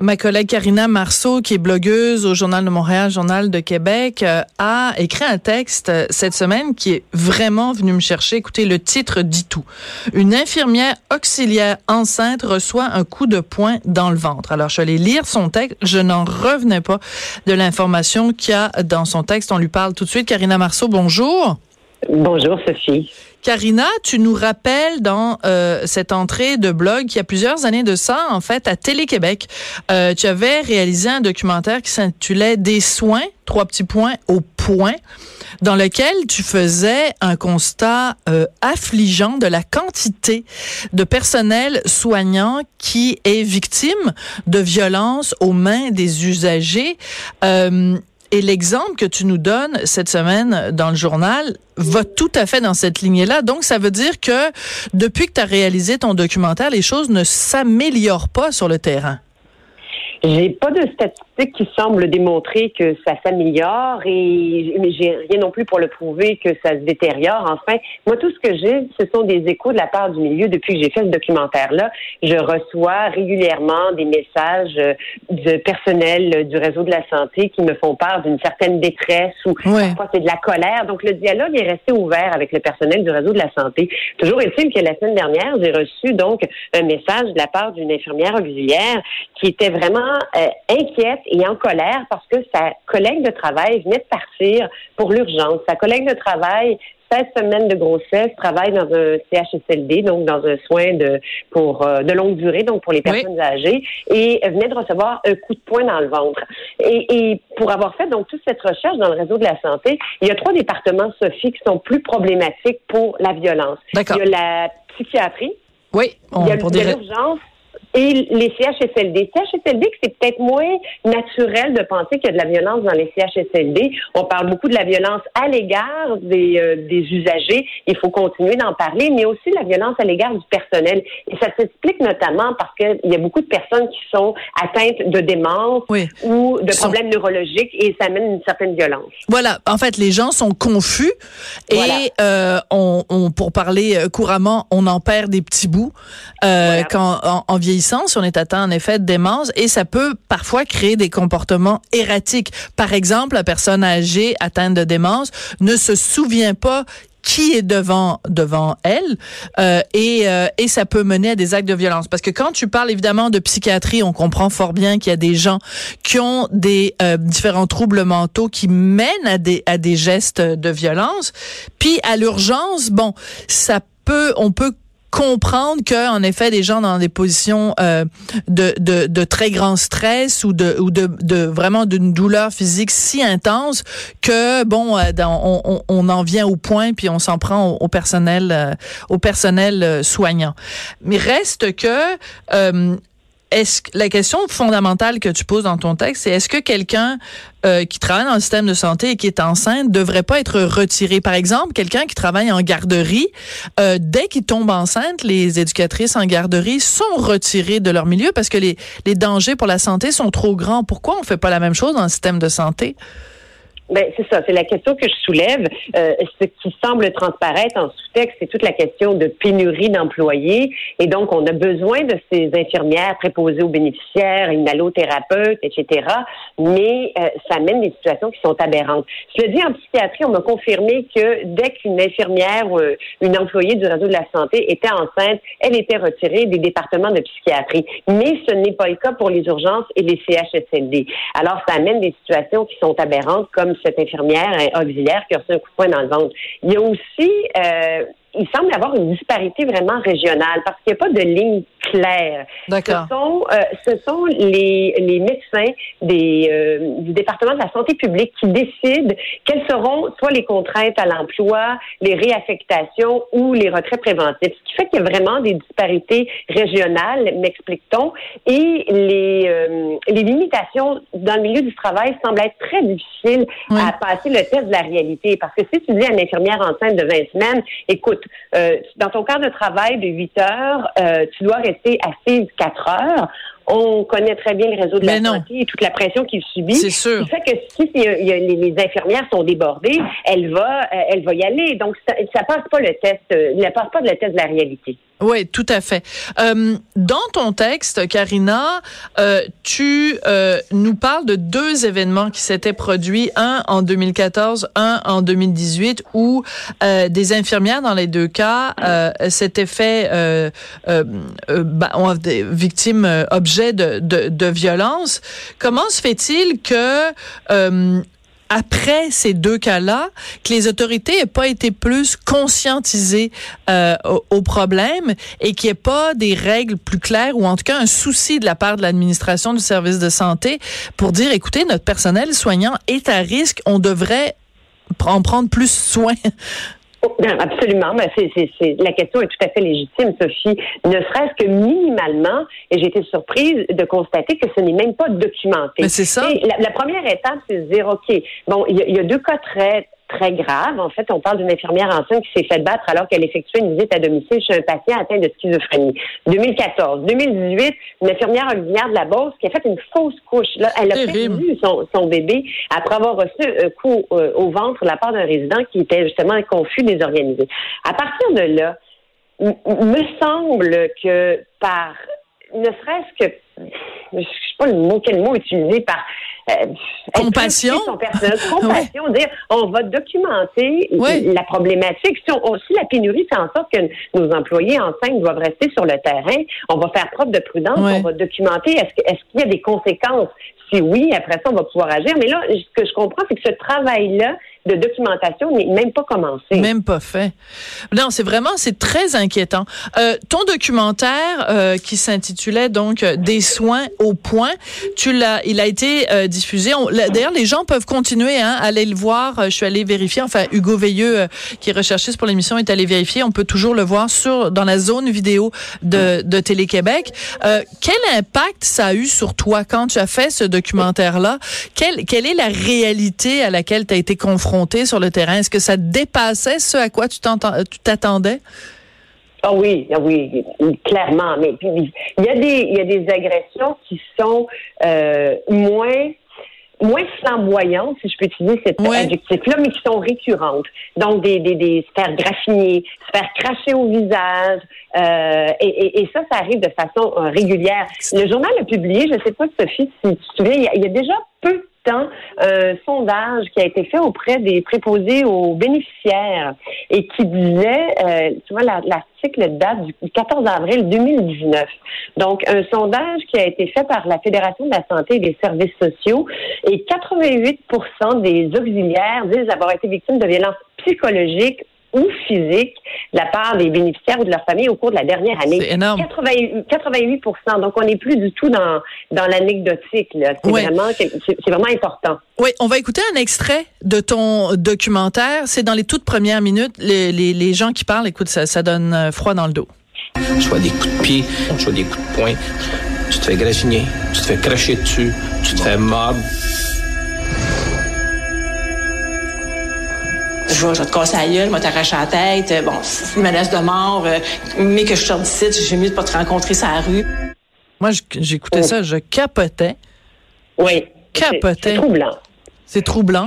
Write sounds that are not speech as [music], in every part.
Ma collègue Karina Marceau, qui est blogueuse au Journal de Montréal, Journal de Québec, euh, a écrit un texte euh, cette semaine qui est vraiment venu me chercher. Écoutez, le titre dit tout. Une infirmière auxiliaire enceinte reçoit un coup de poing dans le ventre. Alors, je vais aller lire son texte. Je n'en revenais pas de l'information qu'il y a dans son texte. On lui parle tout de suite. Karina Marceau, bonjour. Bonjour, Sophie. Carina, tu nous rappelles dans euh, cette entrée de blog qu'il y a plusieurs années de ça, en fait, à Télé-Québec, euh, tu avais réalisé un documentaire qui s'intitulait Des soins, trois petits points au point, dans lequel tu faisais un constat euh, affligeant de la quantité de personnel soignant qui est victime de violences aux mains des usagers. Et l'exemple que tu nous donnes cette semaine dans le journal va tout à fait dans cette lignée-là. Donc, ça veut dire que depuis que tu as réalisé ton documentaire, les choses ne s'améliorent pas sur le terrain. J'ai pas de statistiques qui semblent démontrer que ça s'améliore et mais j'ai rien non plus pour le prouver que ça se détériore. Enfin, moi tout ce que j'ai, ce sont des échos de la part du milieu depuis que j'ai fait ce documentaire-là. Je reçois régulièrement des messages euh, de personnel du réseau de la santé qui me font part d'une certaine détresse ou parfois c'est de la colère. Donc le dialogue est resté ouvert avec le personnel du réseau de la santé. Toujours est-il que la semaine dernière, j'ai reçu donc un message de la part d'une infirmière auxiliaire qui était vraiment euh, inquiète et en colère parce que sa collègue de travail venait de partir pour l'urgence. Sa collègue de travail 16 semaines de grossesse, travaille dans un CHSLD, donc dans un soin de pour euh, de longue durée, donc pour les personnes âgées, et venait de recevoir un coup de poing dans le ventre. Et, et, pour avoir fait donc toute cette recherche dans le réseau de la santé, il y a trois départements, Sophie, qui sont plus problématiques pour la violence. Il y a la psychiatrie. Oui, il y a l'urgence et les CHSLD. CHSLD, c'est peut-être moins naturel de penser qu'il y a de la violence dans les CHSLD. On parle beaucoup de la violence à l'égard des, euh, des usagers. Il faut continuer d'en parler, mais aussi la violence à l'égard du personnel. Et ça s'explique notamment parce qu'il y a beaucoup de personnes qui sont atteintes de démence ou de problèmes neurologiques et ça amène une certaine violence. Voilà. En fait, les gens sont confus et euh, on, on, pour parler couramment, on en perd des petits bouts euh, quand en, en vieillissant on est atteint en effet de démence et ça peut parfois créer des comportements erratiques. Par exemple, la personne âgée atteinte de démence ne se souvient pas qui est devant devant elle euh, et, euh, et ça peut mener à des actes de violence parce que quand tu parles évidemment de psychiatrie on comprend fort bien qu'il y a des gens qui ont des euh, différents troubles mentaux qui mènent à des à des gestes de violence puis à l'urgence bon ça peut on peut comprendre que en effet des gens dans des positions euh, de, de, de, très grand stress ou de ou de, de vraiment d'une douleur physique si intense que bon euh, on, on, en vient au point puis on s'en prend au, personnel euh, au personnel soignant. Mais reste que est-ce la question fondamentale que tu poses dans ton texte, c'est est-ce que quelqu'un euh, qui travaille dans le système de santé et qui est enceinte devrait pas être retiré? Par exemple, quelqu'un qui travaille en garderie, euh, dès qu'il tombe enceinte, les éducatrices en garderie sont retirées de leur milieu parce que les, les dangers pour la santé sont trop grands. Pourquoi on fait pas la même chose dans le système de santé? Ben, c'est ça, c'est la question que je soulève. Euh, ce qui semble transparaître en sous-texte, c'est toute la question de pénurie d'employés. Et donc, on a besoin de ces infirmières préposées aux bénéficiaires, inhalothérapeutes, etc. Mais euh, ça amène des situations qui sont aberrantes. Je le dis en psychiatrie, on m'a confirmé que dès qu'une infirmière ou euh, une employée du réseau de la santé était enceinte, elle était retirée des départements de psychiatrie. Mais ce n'est pas le cas pour les urgences et les CHSLD. Alors, ça amène des situations qui sont aberrantes, comme cette infirmière auxiliaire qui a reçu un coup de poing dans le ventre. Il y a aussi euh, il semble y avoir une disparité vraiment régionale parce qu'il n'y a pas de ligne claire. D'accord. Ce sont, euh, ce sont les, les médecins des, euh, du département de la santé publique qui décident quelles seront soit les contraintes à l'emploi, les réaffectations ou les retraits préventifs. Ce qui fait qu'il y a vraiment des disparités régionales, m'explique-t-on, et les, euh, les limitations dans le milieu du travail semblent être très difficiles à passer le test de la réalité. Parce que si tu dis à une infirmière enceinte de 20 semaines, écoute, euh, dans ton cadre de travail de 8 heures, euh, tu dois rester assise 4 heures. On connaît très bien le réseau de la santé et toute la pression qu'il subit. C'est sûr. Fait que si les, infirmières sont débordées, elle va, euh, elle va y aller. Donc ça, ça passe pas le test, euh, ne passe pas le test de la réalité. Oui, tout à fait. Euh, dans ton texte, Karina, euh, tu euh, nous parles de deux événements qui s'étaient produits, un en 2014, un en 2018, où euh, des infirmières dans les deux cas euh, s'étaient fait euh, bah, des victimes de, violence. Comment se fait-il que après ces deux cas-là, que les autorités n'aient pas été plus conscientisées euh, au, problème et qu'il n'y ait pas des règles plus claires ou en tout cas un souci de la part de l'administration du service de santé pour dire, écoutez, notre personnel soignant est à risque, on devrait en prendre plus soin? Absolument. Ben, c'est, la question est tout à fait légitime, Sophie. Ne serait-ce que minimalement, et j'ai été surprise de constater que ce n'est même pas documenté. Mais c'est ça. la, première étape, c'est de dire, OK, bon, il y, a deux cas très très grave. En fait, on parle d'une infirmière enceinte qui s'est fait battre alors qu'elle effectuait une visite à domicile chez un patient atteint de schizophrénie. 2014. 2018, une infirmière ordinaire de la Beauce qui a fait une fausse couche. Là, elle a perdu son, son, bébé après avoir reçu un coup euh, au ventre de la part d'un résident qui était justement confus, désorganisé. À partir de là, me semble que par ne serait-ce que je sais pas le mot quel mot utiliser par euh, compassion? [laughs] Compassion, dire on va documenter la problématique. Si, on, si, la pénurie fait en sorte que nos employés enceintes doivent rester sur le terrain, on va faire preuve de prudence, on va documenter. Est-ce qu'il y a des conséquences? Si oui, après ça, on va pouvoir agir. Mais là, ce que je comprends, c'est que ce travail-là de documentation n'est même pas commencé. Même pas fait. Non, c'est vraiment, c'est très inquiétant. Euh, ton documentaire euh, qui s'intitulait donc Des soins au point, tu l'as, il a été euh, diffusé. D'ailleurs, les gens peuvent continuer hein, à aller le voir. Euh, je suis allée vérifier. Enfin, Hugo Veilleux, euh, qui est recherchiste pour l'émission, est allé vérifier. On peut toujours le voir sur dans la zone vidéo de, de Télé-Québec. quel impact ça a eu sur toi quand tu as fait ce documentaire-là? Quelle, quelle est la réalité à laquelle tu as été confronté? Sur le terrain? Est-ce que ça dépassait ce à quoi tu t'attendais? Ah oui, ah oui, clairement. Mais il y a des, il y a des agressions qui sont euh, moins moins flamboyantes, si je peux utiliser cet adjectif-là, mais qui sont récurrentes. Donc, des, des, des se faire graffiner, se faire cracher au visage, euh, et, et, ça, ça arrive de façon euh, régulière. Le journal a publié, je ne sais pas, Sophie, si tu te souviens, il y a déjà peu un euh, sondage qui a été fait auprès des préposés aux bénéficiaires et qui disait, euh, tu vois, l'article date du 14 avril 2019. Donc, un sondage qui a été fait par la Fédération de la santé et des services sociaux et 88% des auxiliaires disent avoir été victimes de violences psychologiques ou physique de la part des bénéficiaires ou de leur famille au cours de la dernière année. C'est énorme. 88, Donc, on n'est plus du tout dans, dans l'anecdotique. C'est vraiment, c'est vraiment important. Oui, on va écouter un extrait de ton documentaire. C'est dans les toutes premières minutes. Les, les, les gens qui parlent, écoute, ça, ça donne euh, froid dans le dos. Je vois des coups de pied, je vois des coups de poing. Tu te fais grachiner, tu te fais cracher dessus, tu te fais mordre. Je vais, te casser la gueule, je vais t'arracher la tête. Euh, bon, une menace de mort, euh, mais que je sorte d'ici, j'ai mieux de pas te rencontrer sur la rue. Moi, j'écoutais ça, je capotais. Oui. Capotais. C'est troublant. C'est troublant.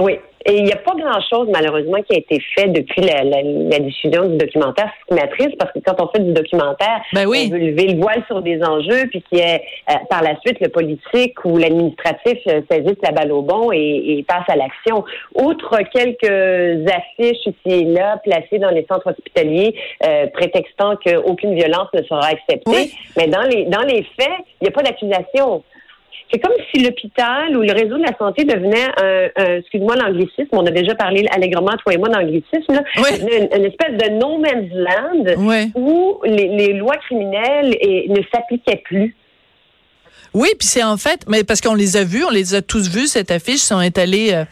Oui. Et il n'y a pas grand-chose, malheureusement, qui a été fait depuis la, la, diffusion du documentaire Stigmatrice, parce que quand on fait du documentaire, ben oui. on veut lever le voile sur des enjeux, puis qui est euh, par la suite le politique ou l'administratif euh, saisisse la balle au bon et, passe à l'action. Outre quelques affiches ici et là placées dans les centres hospitaliers, euh, prétextant qu'aucune violence ne sera acceptée, mais dans les dans les faits, il n'y a pas d'accusation. C'est comme si l'hôpital ou le réseau de la santé devenait un, excuse-moi l'anglicisme, on a déjà parlé allègrement, toi et moi, d'anglicisme, une, espèce de no man's land où les, lois criminelles ne s'appliquaient plus. Oui, puis c'est en fait, mais parce qu'on les a vus, on les a tous vus cette affiche, ils sont allés euh,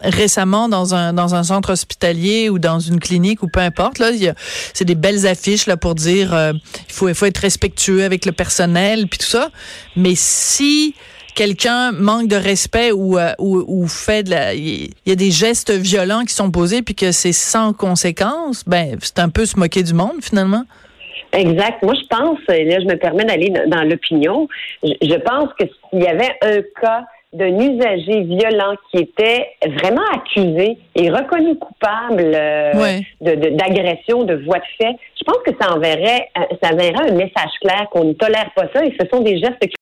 récemment dans un dans un centre hospitalier ou dans une clinique ou peu importe là, c'est des belles affiches là pour dire euh, il faut il faut être respectueux avec le personnel puis tout ça. Mais si quelqu'un manque de respect ou, euh, ou, ou, fait de la, il y a des gestes violents qui sont posés puis que c'est sans conséquence, ben c'est un peu se moquer du monde finalement. Exact. Moi, je pense, et là, je me permets d'aller dans l'opinion, je pense que s'il y avait un cas d'un usager violent qui était vraiment accusé et reconnu coupable euh, d'agression, de, voie de fait, je pense que ça enverrait, euh, ça enverrait un message clair qu'on ne tolère pas ça et ce sont des gestes